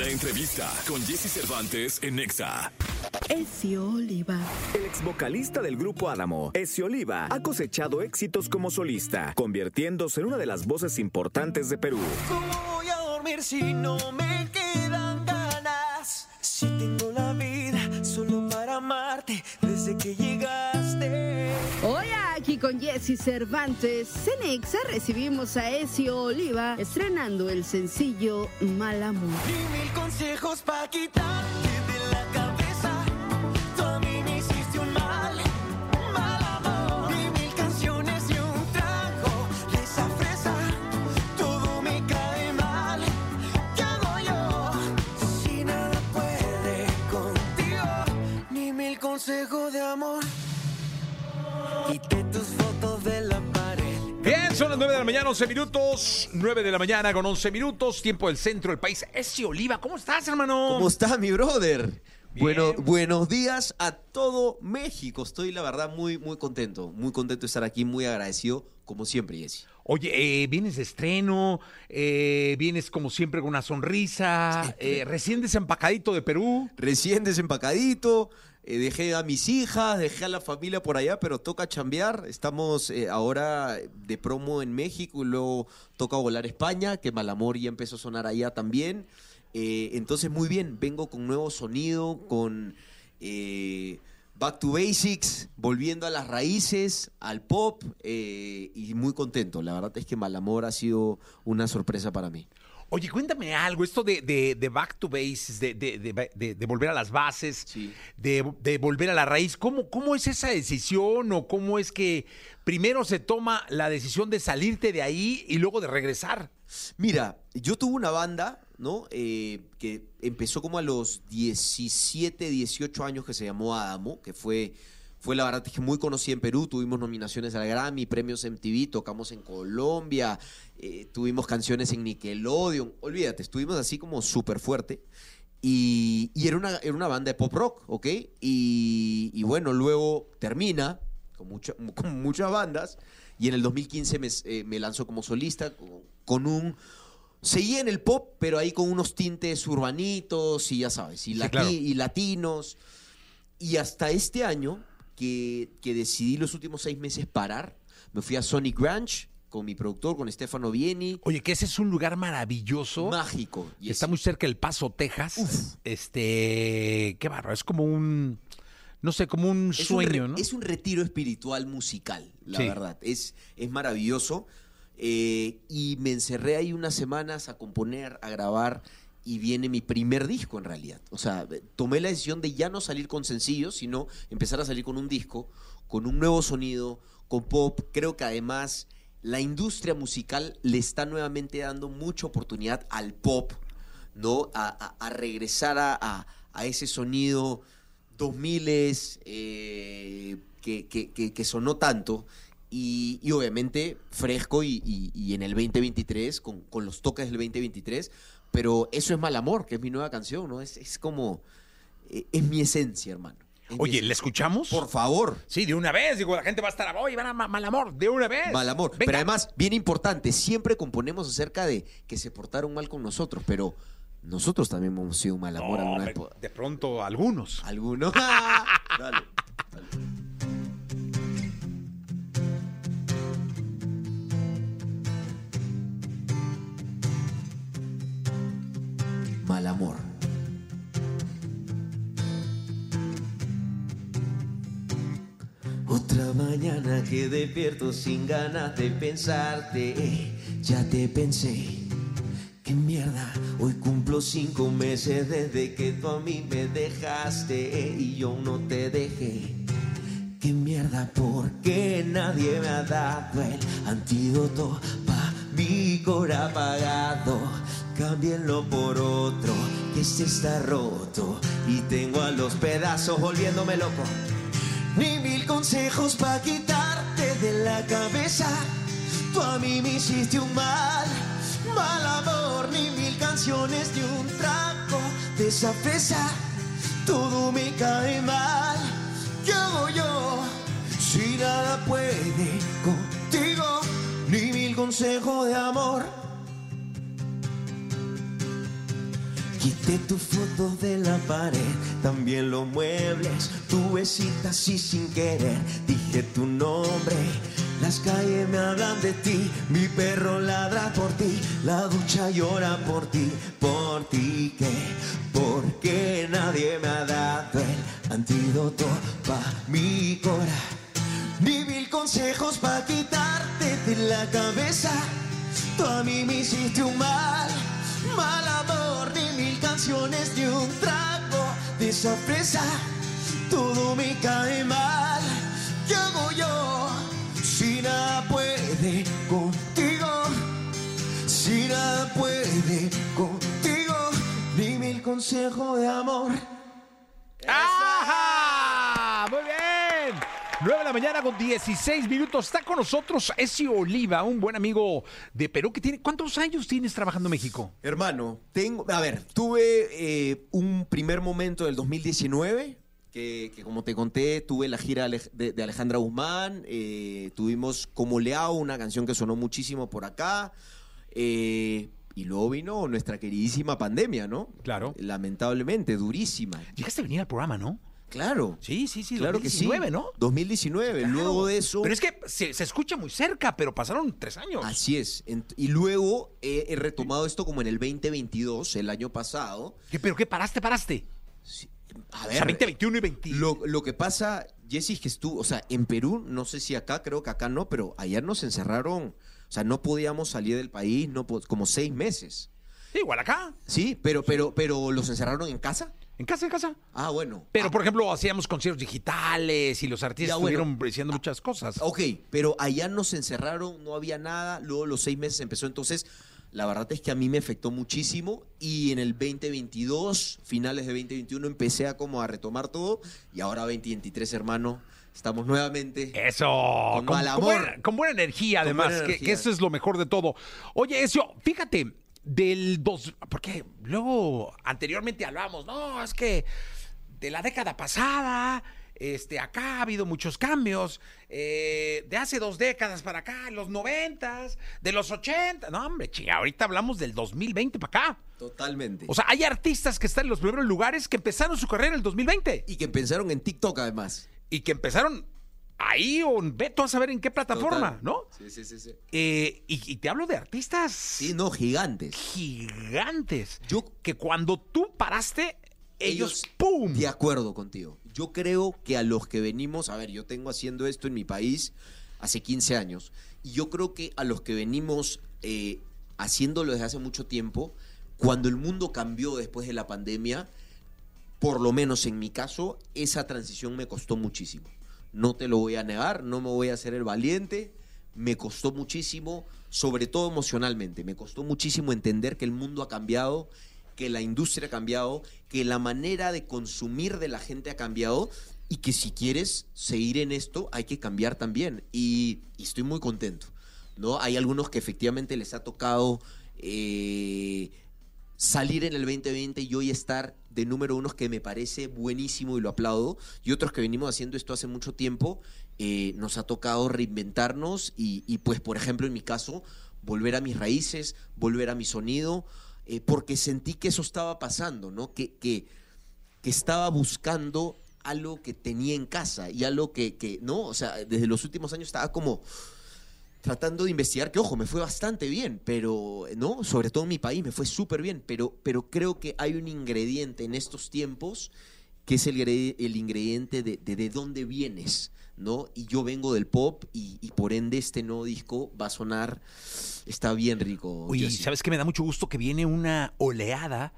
La entrevista con Jesse Cervantes en Nexa. Ezio Oliva. El ex vocalista del grupo Adamo, Ezio Oliva, ha cosechado éxitos como solista, convirtiéndose en una de las voces importantes de Perú. ¿Cómo voy a dormir si no me quedan ganas? Si tengo Jesse Cervantes, Cenexa recibimos a Ezio Oliva estrenando el sencillo Mal Amor. Y mil consejos canciones un. Todo me cae mal. Si nada puede contigo. Ni mil consejos de amor. Quité tus fotos de la pared. Bien, son las 9 de la mañana, 11 minutos. 9 de la mañana con 11 minutos, tiempo del centro del país. Ese Oliva, ¿cómo estás, hermano? ¿Cómo está mi brother? Bien. Bueno, buenos días a todo México. Estoy, la verdad, muy, muy contento. Muy contento de estar aquí, muy agradecido, como siempre, Jesse. Oye, eh, vienes de estreno, eh, vienes como siempre con una sonrisa, eh, recién desempacadito de Perú. Recién desempacadito, eh, dejé a mis hijas, dejé a la familia por allá, pero toca chambear. Estamos eh, ahora de promo en México y luego toca volar a España, que Malamor ya empezó a sonar allá también. Eh, entonces, muy bien, vengo con nuevo sonido, con Back to Basics, volviendo a las raíces, al pop, y muy contento. La verdad es que Malamor ha sido una sorpresa para mí. Oye, cuéntame algo, esto de, de- de back to base, de, de- de- volver a las bases, Sí. de, de volver a la raíz. ¿Cómo, ¿Cómo es esa decisión o cómo es que primero se toma la decisión de salirte de ahí y luego de regresar? Mira, yo tuve una banda, ¿no? Eh, que empezó como a los 17, 18 años que se llamó Adamo, que fue, fue la verdad que muy conocida en Perú. Tuvimos nominaciones al Grammy, premios MTV, tocamos en Colombia, eh, tuvimos canciones en Nickelodeon. Olvídate, estuvimos así como súper fuerte. Y, y era, una, era una banda de pop rock, ¿ok? Y, y bueno, luego termina con, mucha- con muchas bandas. Y en el 2015 me, eh, me lanzó como solista con, con un... Seguía en el pop, pero ahí con unos tintes urbanitos y ya sabes, y, Sí, lati- claro. y latinos. Y hasta este año, que, que decidí los últimos seis meses parar, me fui a Sonic Ranch con mi productor, con Stefano Vieni. Oye, que ese es un lugar maravilloso. Mágico. que Y está muy cerca del Paso, Texas. Uf. Este, qué bárbaro, es como un, no sé, como un Es sueño, ¿no? Es un retiro espiritual musical, la Sí. verdad. Es, es maravilloso. Eh, y me encerré ahí unas semanas a componer, a grabar, y viene mi primer disco en realidad. O sea, tomé la decisión de ya no salir con sencillos, sino empezar a salir con un disco, con un nuevo sonido, con pop. Creo que además la industria musical le está nuevamente dando mucha oportunidad al pop, ¿no? A, a- regresar a, a- ese sonido 2000 eh, que, sonó tanto y, obviamente fresco y, y- y en el 2023 con, con los toques del 2023 pero eso es mal amor que es mi nueva canción no es, es como eh, es mi esencia hermano Es Oye, ¿la esencia. escuchamos? por favor Sí, de una vez, digo, la gente va a estar, oye, van a ma- mal amor, de una vez. mal amor Venga. pero además bien importante siempre componemos acerca de que se portaron mal con nosotros pero nosotros también hemos sido un mal amor No, alguna vez de pronto, algunos. ¿Alguno? dale, dale. Amor. Otra mañana que despierto sin ganas de pensarte. ya te pensé. Qué mierda, hoy cumplo cinco meses desde que tú a mí me dejaste y yo no te dejé. Qué mierda, porque nadie me ha dado el antídoto pa' mi cora apagado. Cámbienlo por otro, que este está roto y tengo a los pedazos volviéndome loco. Ni mil consejos pa' quitarte de la cabeza. Tú a mí me hiciste un mal, mal amor. Ni mil canciones de un trago de esa fresa. Todo me cae mal. ¿Qué hago yo? Si nada puede contigo, ni mil consejos de amor. Quité tu foto de la pared, también los muebles, tu besita así sin querer. Dije tu nombre, las calles me hablan de ti, mi perro ladra por ti, la ducha llora por ti, por ti que, porque nadie me ha dado el antídoto pa' mi cora. Ni mil consejos pa' quitarte de la cabeza. Tú a mí me hiciste un mal, mal amor. Ni un trago de sorpresa. Todo me cae mal. ¿Qué hago yo? Si nada puede contigo. Si nada puede contigo. Ni mil consejos de amor. ¡Ajá! Muy bien. 9 de la mañana con 16 minutos. Está con nosotros Ezio Oliva, un buen amigo de Perú que tiene. ¿Cuántos años tienes trabajando en México? Hermano, tengo, a ver, tuve eh, un primer momento del 2019, que, que como te conté, tuve la gira de Alejandra Guzmán, eh, tuvimos Como Leao, una canción que sonó muchísimo por acá, eh, y luego vino nuestra queridísima pandemia, ¿no? Claro. Lamentablemente, durísima. Llegaste a venir al programa, ¿no? Claro. Sí, sí, sí. Claro 2019, que sí. ¿no? 2019. Claro. Luego de eso. Pero es que se, se escucha muy cerca, pero pasaron tres años. Así es. Y luego he, he retomado esto como en el 2022, el año pasado. ¿Qué, ¿Pero qué? ¿Paraste, paraste? A O sea, 20, 21 y 20. Lo, lo que pasa, Jessy, es que estuvo, o sea, en Perú, no sé si acá, creo que acá no, pero ayer nos encerraron, o sea, no podíamos salir del país, no como seis meses. Sí, igual acá. Sí, pero, pero, pero los encerraron en casa. En casa, en casa. Ah, bueno. Pero, Ah, por ejemplo, hacíamos conciertos digitales y los artistas bueno. estuvieron diciendo muchas cosas. Ok, pero allá nos encerraron, no había nada, luego los seis meses empezó, entonces la verdad es que a mí me afectó muchísimo y en el 2022, finales de 2021, empecé a como a retomar todo y ahora 2023, hermano, estamos nuevamente... Eso, Con mal amor. buena, con buena energía, Con además, buena que, que eso es lo mejor de todo. Oye, eso, fíjate, del dos. Porque luego, anteriormente hablábamos, no, es que de la década pasada. Este, acá ha habido muchos cambios. eh, de hace dos décadas para acá, los noventas, de los ochenta. No, hombre, chinga, ahorita hablamos del 2020 para acá. Totalmente. O sea, hay artistas que están en los primeros lugares que empezaron su carrera en el 2020 y que pensaron en TikTok además. y que empezaron ahí o en- ve tú a saber en qué plataforma, Total. ¿no? Sí, sí, sí, sí. Eh, y, y te hablo de artistas Sí, no, gigantes. gigantes. Yo- que cuando tú paraste, ellos, ¡pum! De acuerdo contigo. Yo creo que a los que venimos, a ver, yo tengo haciendo esto en mi país hace 15 años, y yo creo que a los que venimos eh, haciéndolo desde hace mucho tiempo, cuando el mundo cambió después de la pandemia, por lo menos en mi caso, esa transición me costó muchísimo. No te lo voy a negar, no me voy a hacer el valiente, me costó muchísimo, sobre todo emocionalmente, me costó muchísimo entender que el mundo ha cambiado, que la industria ha cambiado, que la manera de consumir de la gente ha cambiado y que si quieres seguir en esto hay que cambiar también. Y, estoy muy contento. ¿no? Hay algunos que efectivamente les ha tocado eh, salir en el 2020 y hoy estar de número uno que me parece buenísimo y lo aplaudo. Y otros que venimos haciendo esto hace mucho tiempo, eh, nos ha tocado reinventarnos y, y, pues, por ejemplo, en mi caso, volver a mis raíces, volver a mi sonido, eh, porque sentí que eso estaba pasando, ¿no? Que, que, que estaba buscando algo que tenía en casa y algo que, que, ¿no? O sea, desde los últimos años estaba como tratando de investigar, que ojo, me fue bastante bien, pero, ¿no? Sobre todo en mi país me fue súper bien, pero, pero creo que hay un ingrediente en estos tiempos que es el, el ingrediente de, de, de dónde vienes, ¿no? Y yo vengo del pop y, y por ende este nuevo disco va a sonar, está bien rico. Jessy. ¿sabes qué? Me da mucho gusto que viene una oleada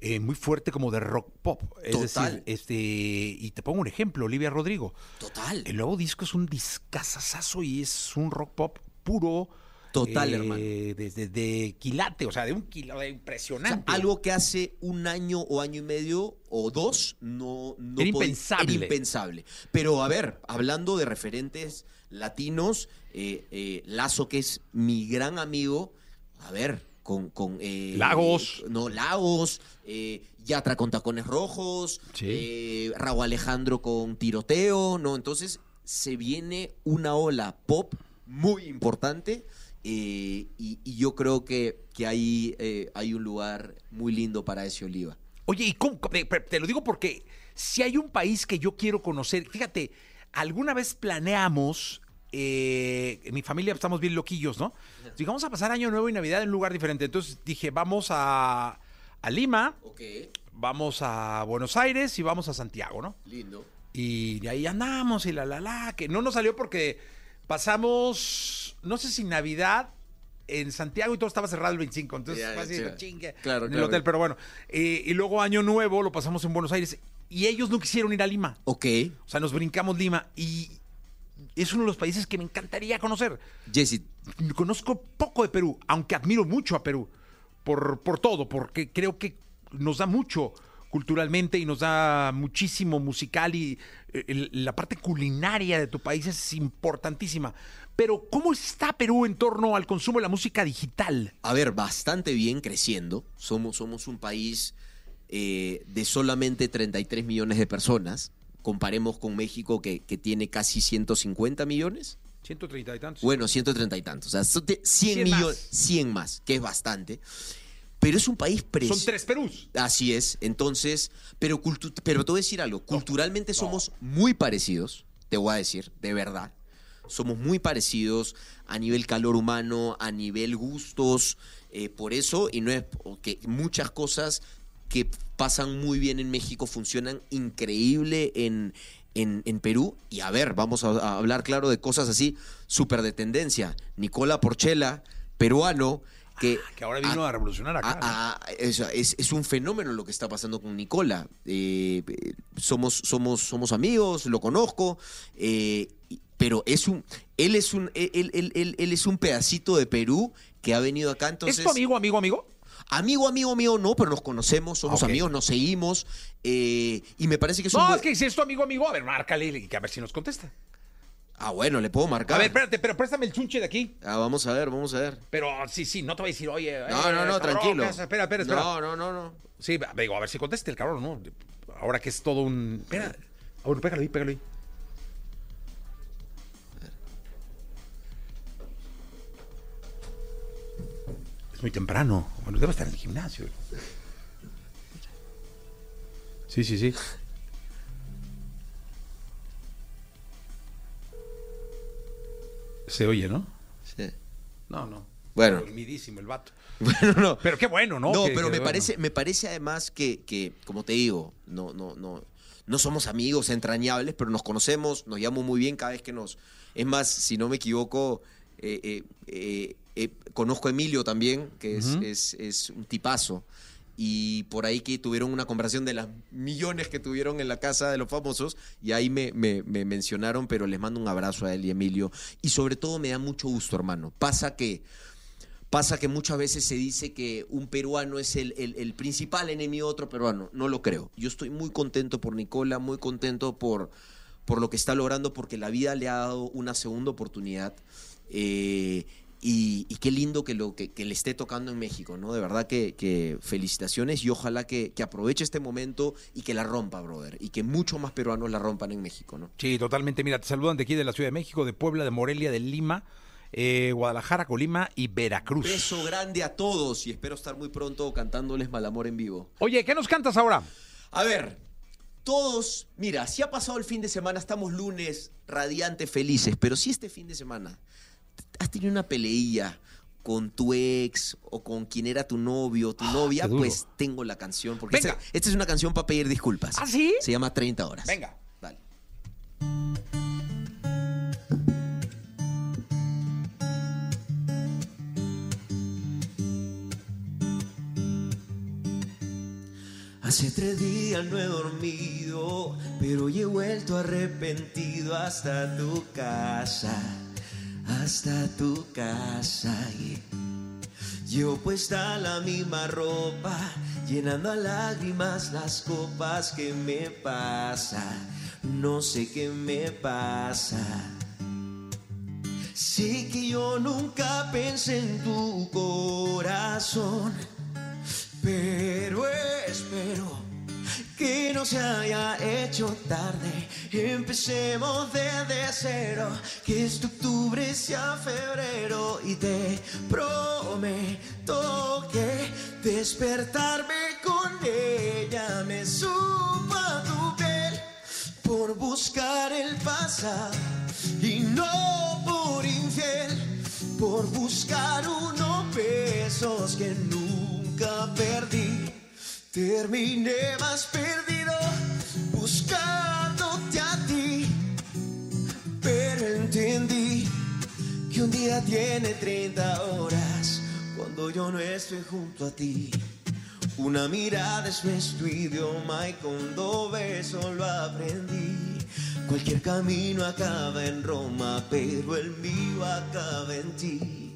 eh, muy fuerte como de rock pop. Es Total. decir, este, y te pongo un ejemplo, Olivia Rodrigo. Total. El nuevo disco es un discazazazo y es un rock pop puro. Total, eh, hermano. Desde de quilate, o sea, de un kilo de O sea, impresionante. algo que hace un año o año y medio o dos no, no Era impensable. Era impensable. Pero a ver, hablando de referentes latinos, eh, eh, Lazo, que es mi gran amigo, a ver, con... con eh, Lagos. No, Lagos, eh, Yatra con Tacones Rojos, Sí. eh, Raúl Alejandro con Tiroteo, ¿no? Entonces se viene una ola pop muy importante. eh, y, y yo creo que, que ahí eh, hay un lugar muy lindo para ese oliva. Oye, y cómo- te, te lo digo porque si hay un país que yo quiero conocer, fíjate, alguna vez planeamos, eh, en mi familia estamos bien loquillos, ¿no? Digamos a pasar Año Nuevo y Navidad en un lugar diferente. Entonces dije, vamos a, a Lima, Ok, vamos a Buenos Aires y vamos a Santiago, ¿no? lindo. Y de ahí andamos y la la la, que no nos salió porque pasamos, no sé si Navidad en Santiago y todo estaba cerrado el 25, entonces Ya, así, chingue, claro, en el claro. hotel, pero bueno. Eh, y luego Año Nuevo lo pasamos en Buenos Aires y ellos no quisieron ir a Lima, Ok, o sea, nos brincamos Lima y es uno de los países que me encantaría conocer. Jesse, Conozco poco de Perú, aunque admiro mucho a Perú por, por todo, porque creo que nos da mucho culturalmente y nos da muchísimo musical y eh, el- la parte culinaria de tu país es importantísima. Pero ¿cómo está Perú en torno al consumo de la música digital? a ver, bastante bien creciendo. Somos, somos un país eh, de solamente 33 millones de personas. Comparemos con México que, que tiene casi 150 millones. 130 y tantos. Bueno, 130 y tantos. O sea, so- te- 100 100 millones, más. 100 más, que es bastante. Pero es un país Son precioso. tres Perús. Así es. Entonces, pero, pero te voy a decir algo. Culturalmente somos muy parecidos, te voy a decir, de verdad. Somos muy parecidos a nivel calor humano, a nivel gustos. eh, por eso, y no es que muchas cosas que pasan muy bien en México funcionan increíble en, en, en Perú. Y a ver, vamos a, a hablar claro de cosas así, súper de tendencia. Nicola Porchela, peruano, que, Que ahora vino a, revolucionar acá. Ah, ah, es, es un fenómeno lo que está pasando con Nicola. Eh, eh, somos, somos, somos amigos, lo conozco, eh, pero es un, él es un, él, él- él- él es un pedacito de Perú que ha venido acá. Entonces, ¿Es tu amigo, amigo, amigo? Amigo, amigo mío, no, pero nos conocemos, somos amigos, nos seguimos, eh, y me parece que es un No, buen- es que si es tu amigo, amigo, a ver, márcale y a ver si nos contesta. Ah, bueno, le puedo marcar. A ver, espérate, pero préstame el chunche de aquí. Ah, vamos a ver, vamos a ver. Pero sí, sí, no te voy a decir, oye. No, eh, no, no, cabrón, tranquilo. Espera, espera, espera. No, no, no, no. Sí, digo, a ver si conteste el cabrón, ¿no? Ahora que es todo un. Espera. Ah, Bueno, pégalo ahí, pégalo ahí. Es muy temprano. Bueno, debe estar en el gimnasio. Sí, sí, sí. Se oye, ¿no? Sí. No, no. Bueno. Dormidísimo el vato. Bueno, no. Pero qué bueno, ¿no? No, Que- pero que me bueno. parece, me parece además que, que, como te digo, no, no, no, no somos amigos entrañables, pero nos conocemos, nos llevamos muy bien cada vez que nos. Es más, si no me equivoco, eh, eh, eh, conozco a Emilio también, que es, Ujú. es, es un tipazo. Y por ahí que tuvieron una conversación de las millones que tuvieron en la casa de los famosos, y ahí me, me- me mencionaron, pero les mando un abrazo a él y Emilio. Y sobre todo me da mucho gusto, hermano. Pasa que Pasa que muchas veces se dice que un peruano es el, el- el principal enemigo de otro peruano. No lo creo. Yo estoy muy contento por Nicola, muy contento por, por lo que está logrando, porque la vida le ha dado una segunda oportunidad. Eh, y, y qué lindo que, lo, que, que le esté tocando en México, ¿no? De verdad que, que felicitaciones y ojalá que, que aproveche este momento y que la rompa, brother. Y que muchos más peruanos la rompan en México, ¿no? Sí, totalmente. Mira, te saludan de aquí de la Ciudad de México, de Puebla, de Morelia, de Lima, eh, Guadalajara, Colima y Veracruz. Beso grande a todos y espero estar muy pronto cantándoles Malamor en vivo. Oye, ¿qué nos cantas ahora? A ver, todos, mira, si ha pasado el fin de semana, estamos lunes, radiantes, felices, pero si este fin de semana has tenido una peleilla con tu ex o con quien era tu novio, tu novia, qué duro. pues tengo la canción, porque Venga. esta, esta es una canción para pedir disculpas. ¿Ah, sí? Se llama 30 horas. Venga. Dale. Hace tres días no he dormido, pero hoy he vuelto arrepentido hasta tu casa, hasta tu casa. yeah. Llevo puesta la misma ropa, llenando a lágrimas las copas que me pasa. No sé qué me pasa. Sé que yo nunca pensé en tu corazón, pero espero que no se haya hecho tarde. Empecemos desde cero, que este octubre sea febrero y te prometo que despertarme con ella me suba tu piel por buscar el pasado y no por infiel, por buscar unos besos que nunca perdí. Terminé más perdido buscándote a ti, pero entendí que un día tiene 30 horas cuando yo no estoy junto a ti. Una mirada es nuestro idioma y con dos besos lo aprendí. Cualquier camino acaba en Roma, pero el mío acaba en ti.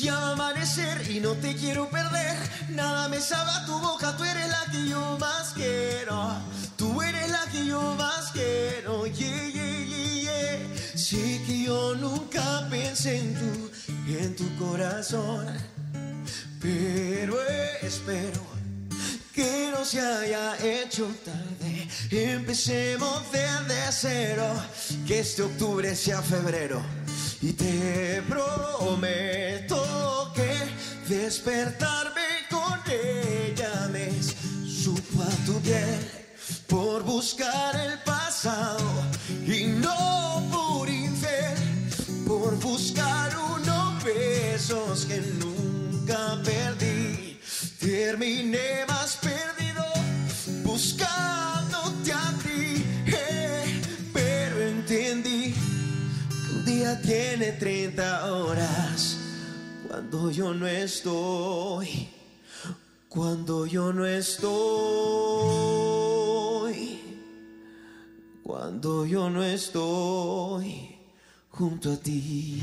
Y amanecer y no te quiero perder. Nada me sabe tu boca, tú eres la que yo más quiero. Tú eres la que yo más quiero. Yeah, yeah, yeah, yeah. Sé que yo nunca pensé en tu, en tu corazón. Pero espero que no se haya hecho tarde. Empecemos desde cero, que este octubre sea febrero. Y te prometo despertarme con ella me supo a tu piel por buscar el pasado y no por infiel, por buscar unos besos que nunca perdí. Terminé más perdido buscándote a ti, eh, pero entendí que un día tiene 30 horas cuando yo no estoy, cuando yo no estoy, cuando yo no estoy junto a ti.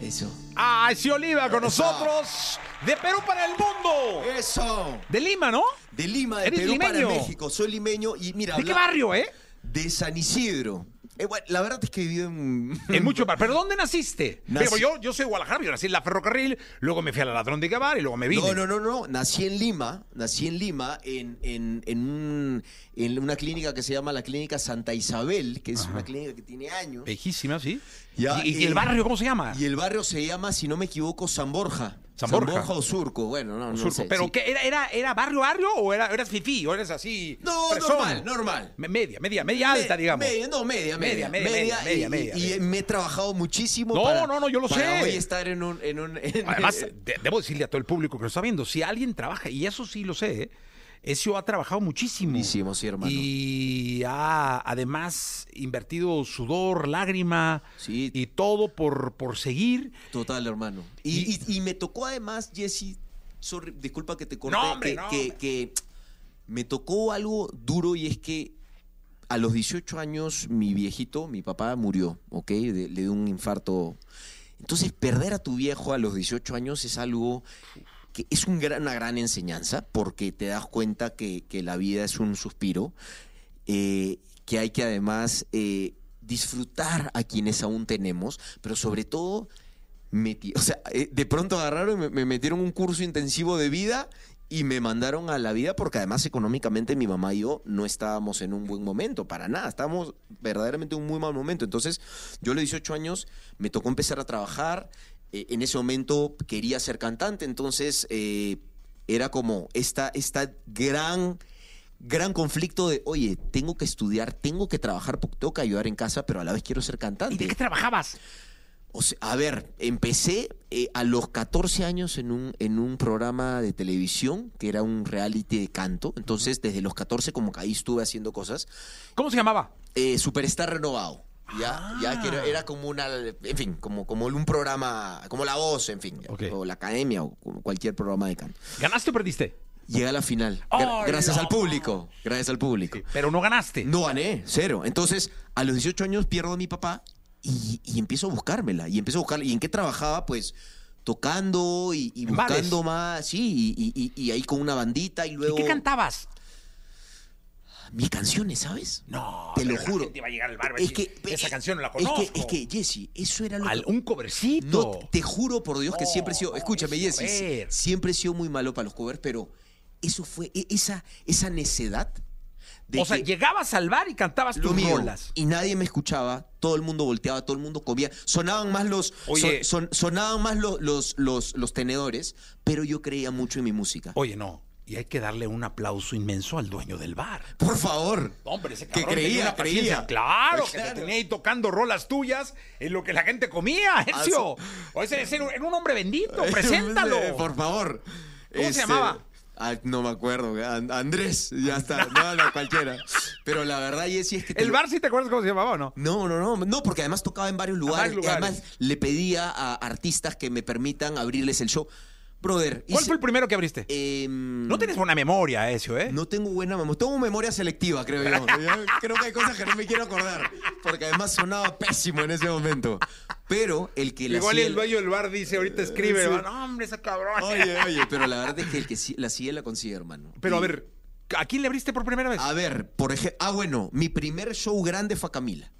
Eso. ¡Ay, sí, Oliva con nosotros! De Perú para el mundo. Eso. De Lima, ¿no? De Lima, de Eres Perú para limeño. México. Soy limeño y mira, ¿De qué habla- barrio, eh? De San Isidro. Eh, bueno, la verdad es que he vivido en... En mucho bar. ¿Pero dónde naciste? Nací- Pero yo, yo soy de Guadalajara, yo nací en la ferrocarril, luego me fui a la ladrón de Gabar y luego me vine. No, no, no, no. Nací en Lima, nací en Lima, en, en, en, un- en una clínica que se llama la Clínica Santa Isabel, que es una clínica que tiene años. Vejísima, sí. Ya, ¿Y, y eh, el barrio cómo se llama? Y el barrio se llama, si no me equivoco, San Borja. San Borja. o Surco, bueno, no, no Surco. sé. ¿Pero sí. qué? ¿Era, era, ¿Era barrio, barrio o era, eras fifí? ¿O eres así? No, normal, normal. Me- Media, media, media alta, Me- digamos. media, no, media, Media, media. media, media, y, media, y- me he trabajado muchísimo No, para, no, no, yo lo para sé. hoy estar en un... En un en- Además, de- debo decirle a todo el público que lo está viendo, si alguien trabaja, y eso sí lo sé, ¿eh? Ezio ha trabajado muchísimo. Muchísimo, sí, hermano. Y ha además invertido sudor, lágrima Sí. y todo por, por seguir. Total, hermano. Y, y- y me tocó además, Jesse, sorry, disculpa que te corté, No, hombre, que, no, que- hombre. que me tocó algo duro y es que a los 18 años mi viejito, mi papá murió, ¿ok? De- le dio un infarto. Entonces, perder a tu viejo a los 18 años es algo que es una gran enseñanza porque te das cuenta que, la vida es un suspiro, eh, que hay que además eh, disfrutar a quienes aún tenemos, pero sobre todo, meti- o sea, eh, de pronto agarraron me, me metieron un curso intensivo de vida y me mandaron a la vida porque además económicamente mi mamá y yo no estábamos en un buen momento, para nada, estábamos verdaderamente en un muy mal momento. Entonces, yo a los 18 años me tocó empezar a trabajar, eh, en ese momento quería ser cantante, entonces eh, era como esta, esta gran gran conflicto de, oye, tengo que estudiar, tengo que trabajar porque tengo que ayudar en casa, pero a la vez quiero ser ¿Y cantante. de qué trabajabas? O sea, a ver, empecé eh, a los 14 años en un, en un programa de televisión que era un reality de canto. Entonces, desde los 14 como que ahí estuve haciendo cosas. ¿Cómo se llamaba? Eh, Superstar renovado. Ya, ya que era, era como una, en fin, como, como un programa, como La Voz, en fin, o La Academia, o cualquier programa de canto. ¿Ganaste o perdiste? Llegué a la final. Gra- ¡Ay, gracias no! al público. Gracias al público. Pero no ganaste. No gané, cero. Entonces, a los 18 años pierdo a mi papá y, y empiezo a buscármela. Y empiezo a buscarla. ¿Y en qué trabajaba? Pues tocando y, y bares. buscando más. Sí, y, y- y ahí con una bandita y ¿Y luego. qué cantabas? Mis canciones, ¿sabes? No, Te lo juro. va a llegar al bar Es decir, que, esa es- canción no la es conozco. que, es que, Jesse, eso era lo Al- que. un covercito. No, te juro por Dios que siempre he sido. Escúchame, Jesse. Siempre he sido muy malo para los covers, pero eso fue e- esa, esa necedad. de O sea, llegabas al bar y cantabas tus mío, rolas. y nadie me escuchaba, todo el mundo volteaba, todo el mundo comía, sonaban más los Oye. son- son- sonaban más los, los, los, los tenedores, pero yo creía mucho en mi música. Oye, no. Y hay que darle un aplauso inmenso al dueño del bar. Por favor. Hombre, ese Que cabrón creía, tenía una creía. Claro, que Claro. te tenía ahí tocando rolas tuyas en lo que la gente comía, Ezio. O ese, ese era un hombre bendito, preséntalo. Por favor. ¿Cómo se Este, llamaba? ah, no me acuerdo, An- Andrés, ya está, no, no, cualquiera. Pero la verdad, Jessy, es que... ¿El lo- bar sí te acuerdas cómo se llamaba o no? No, no, no, no, porque además tocaba en varios lugares. varios y además lugares. le pedía a artistas que me permitan abrirles el show. Brother, ¿Cuál hice- fue el primero que abriste? em, No tienes buena memoria, Ezio, ¿eh? No tengo buena memoria. Tengo memoria selectiva, creo yo. Yo creo que hay cosas que no me quiero acordar. Porque además sonaba pésimo en ese momento. Pero el que la Igual el dueño del bar dice, ahorita escribe, Sí. no, hombre, ese cabrón. Oye, oye, pero la verdad es que el que la sigue la consigue, hermano. Pero a ver, ¿a quién le abriste por primera vez? A ver, por ejemplo. Ah, bueno, mi primer show grande fue a Camila.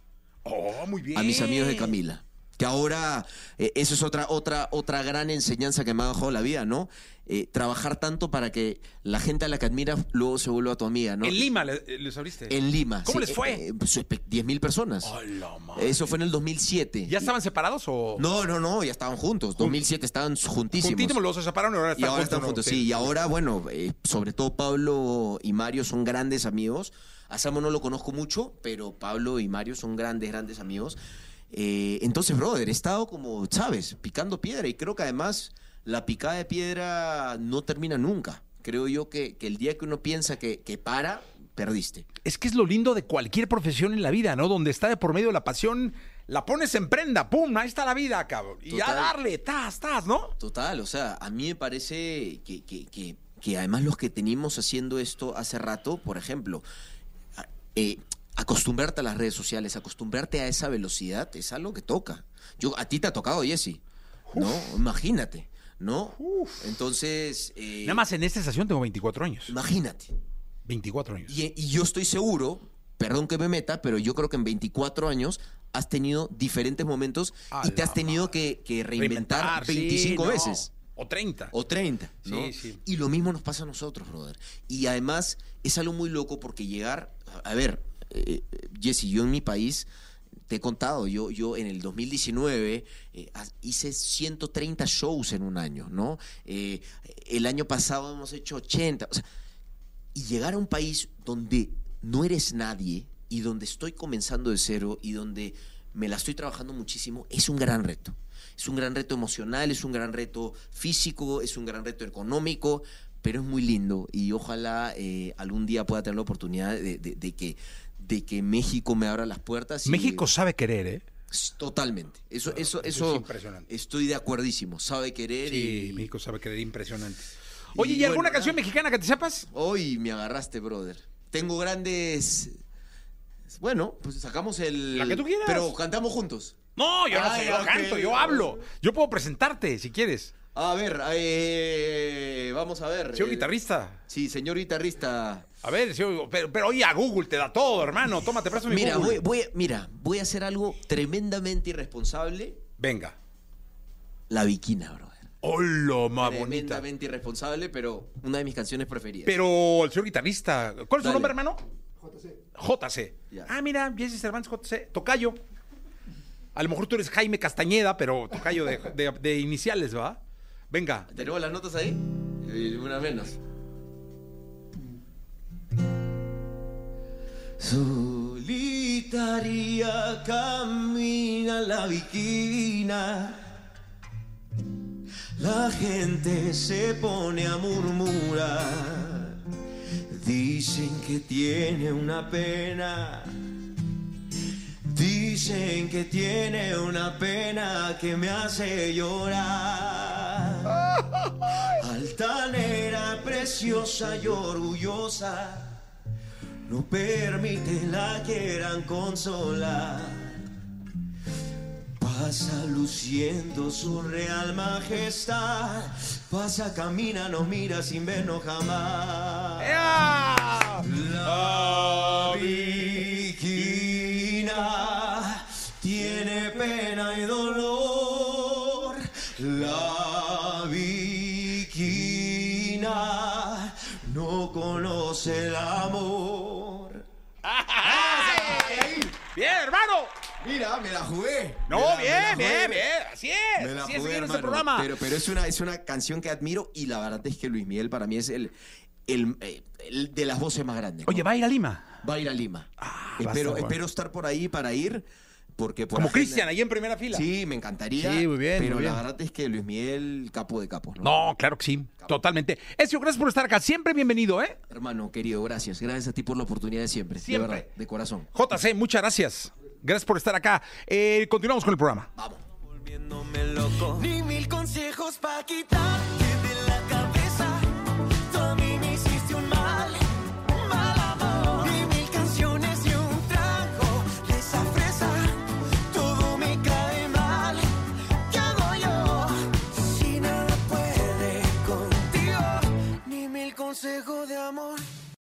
Oh, muy bien. A mis amigos de Camila. Que ahora, eh, eso es otra, otra, otra gran enseñanza que me ha dejado la vida, ¿no? Eh, trabajar tanto para que la gente a la que admiras luego se vuelva tu amiga, ¿no? En Lima le- les abriste. En Lima. ¿Cómo sí, les fue? eh, eh, pues, espe- 10.000 personas. Hola, madre. Eso fue en el 2007. ¿Ya estaban separados o...? No, no, no, ya estaban juntos. 2007 estaban juntísimos. Juntísimos, los se separaron y ahora Y están ahora juntos. están ¿no? juntos, sí. Y ahora, bueno, eh, sobre todo Pablo y Mario son grandes amigos. A Samo no lo conozco mucho, pero Pablo y Mario son grandes, grandes amigos. Eh, entonces, brother, he estado como, ¿sabes? Picando piedra. Y creo que además la picada de piedra no termina nunca. Creo yo que, que el día que uno piensa que, que para, perdiste. Es que es lo lindo de cualquier profesión en la vida, ¿no? Donde está de por medio la pasión, la pones en prenda, ¡pum! Ahí está la vida, cabrón. Y ya Total. darle, tas, tas, ¿no? Total, o sea, a mí me parece que, que- que- que además los que tenemos haciendo esto hace rato, por ejemplo, a- eh, acostumbrarte a las redes sociales, acostumbrarte a esa velocidad, es algo que toca. Yo, a ti te ha tocado, Jesse, ¿no? Imagínate, ¿no? Entonces, eh, Nada más en esta estación tengo 24 años. imagínate. 24 años. Y, y yo estoy seguro, perdón que me meta, pero yo creo que en 24 años has tenido diferentes momentos A y te has tenido que, que reinventar, sí, 25 no. veces. O 30. O 30, ¿no? Sí, sí. Y lo mismo nos pasa a nosotros, brother. Y además es algo muy loco porque llegar, a ver, eh, Jesse, yo en mi país, te he contado, yo, yo en el 2019 eh, hice 130 shows en un año, ¿no? Eh, el año pasado hemos hecho 80. O sea, y llegar a un país donde no eres nadie y donde estoy comenzando de cero y donde me la estoy trabajando muchísimo, es un gran reto. Es un gran reto emocional, es un gran reto físico, es un gran reto económico, pero es muy lindo y ojalá algún día pueda tener la oportunidad de que, de que México me abra las puertas. y- México sabe querer, ¿eh? Totalmente. Eso, eso, eso es impresionante. estoy de acuerdísimo. Sabe querer Sí, y... México sabe querer impresionante. Oye, ¿y, alguna canción mexicana que te sepas? Hoy me agarraste, brother. Tengo grandes. Bueno, pues sacamos el. La que tú quieras. Pero cantamos juntos. No, yo no sé, yo canto, yo hablo. Yo puedo presentarte, si quieres. A ver, eh, vamos a ver. Señor Eh, guitarrista. Sí, señor guitarrista. A ver, señor- pero, pero oye, a Google te da todo, hermano. Tómate, presto mi Mira, Google. voy, voy- mira, voy a hacer algo tremendamente irresponsable. Venga. La Viquina, brother. Hola, más bonita. Tremendamente irresponsable, pero una de mis canciones preferidas. Pero el señor guitarrista, ¿cuál es su Dale. nombre, hermano? JC. Ya. Ah, mira, Jesse Cervantes JC, Tocayo. A lo mejor tú eres Jaime Castañeda, pero Tocayo de, de- de iniciales, ¿va? Venga. ¿Tenemos las notas ahí? Eh, Una menos. Solitaria camina la viquina. La gente se pone a murmurar. Dicen que tiene una pena. Dicen que tiene una pena que me hace llorar. Altanera, preciosa y orgullosa, no permite la quieran consolar. Pasa luciendo su real majestad, pasa, camina, nos mira sin vernos jamás. La El amor. Bien, hermano. Mira, me la jugué. No, la- bien, jugué. bien, bien. Así es. Me la Así es jugué, seguir este hermano. programa. Pero, pero es, una, es una canción que admiro y la verdad es que Luis Miguel para mí es el, el, eh, el de las voces más grandes. ¿no? Oye, va a ir a Lima. Va a ir a Lima. Ah, a espero, estar bueno. espero estar por ahí para ir. Porque por Como agenda- Cristian, ahí en primera fila. Sí, me encantaría. Sí, muy bien, Pero muy bien. la verdad es que Luis Miguel, capo de capos. ¿no? No, claro que sí. Totalmente. Ezio, gracias por estar acá. Siempre bienvenido, ¿eh? Hermano, querido, gracias. Gracias a ti por la oportunidad de siempre. Siempre. De verdad, de corazón. JC, muchas gracias. Gracias por estar acá. Eh, continuamos con el programa. Vamos. volviéndome loco. Ni mil consejos para quitar